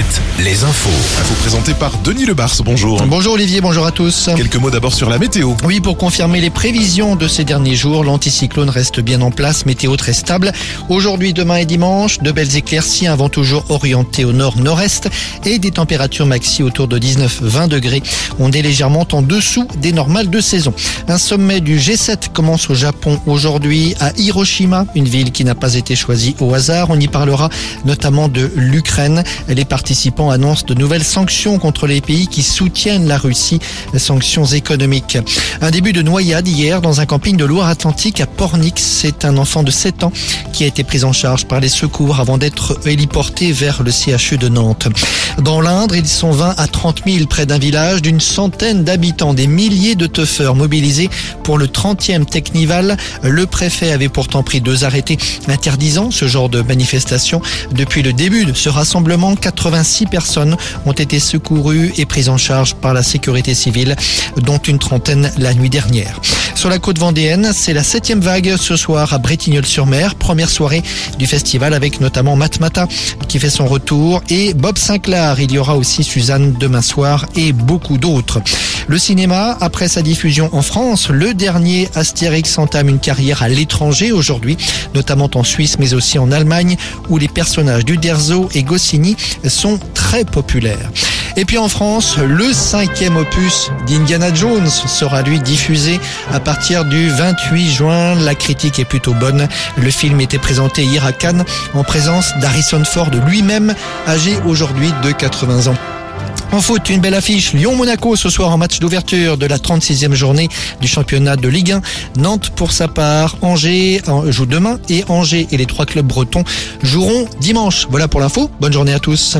7, les infos. Info présentée par Denis Lebars. Bonjour. Bonjour Olivier, bonjour à tous. Quelques mots d'abord sur la météo. Oui, pour confirmer les prévisions de ces derniers jours, l'anticyclone reste bien en place, météo très stable. Aujourd'hui, demain et dimanche, de belles éclaircies, un vent toujours orienté au nord-nord-est et des températures maxi autour de 19-20 degrés. On est légèrement en dessous des normales de saison. Un sommet du G7 commence au Japon aujourd'hui à Hiroshima, une ville qui n'a pas été choisie au hasard. On y parlera notamment de l'Ukraine. Les participants annoncent de nouvelles sanctions contre les pays qui soutiennent la Russie, sanctions économiques. Un début de noyade hier dans un camping de Loire-Atlantique à Pornix. C'est un enfant de 7 ans qui a été pris en charge par les secours avant d'être héliporté vers le CHU de Nantes. Dans l'Indre, ils sont 20 à 30 000 près d'un village d'une centaine d'habitants, des milliers de teufeurs mobilisés pour le 30e Technival. Le préfet avait pourtant pris deux arrêtés interdisant ce genre de manifestation. Depuis le début de ce rassemblement, 86 personnes ont été secourues et prises en charge par la sécurité civile, dont une trentaine la nuit dernière. Sur la côte vendéenne, c'est la septième vague ce soir à Bretignolles-sur-Mer. Première soirée du festival avec notamment Matmata qui fait son retour et Bob Sinclair. Il y aura aussi Suzanne demain soir et beaucoup d'autres. Le cinéma, après sa diffusion en France, le dernier Astérix entame une carrière à l'étranger aujourd'hui, notamment en Suisse mais aussi en Allemagne où les personnages du Derzo et Goscinny sont très populaires. Et puis en France, le cinquième opus d'Indiana Jones sera lui diffusé à partir du 28 juin. La critique est plutôt bonne. Le film était présenté hier à Cannes en présence d'Harrison Ford lui-même, âgé aujourd'hui de 80 ans. En foot, une belle affiche. Lyon-Monaco ce soir en match d'ouverture de la 36e journée du championnat de Ligue 1. Nantes pour sa part. Angers joue demain et Angers et les trois clubs bretons joueront dimanche. Voilà pour l'info. Bonne journée à tous.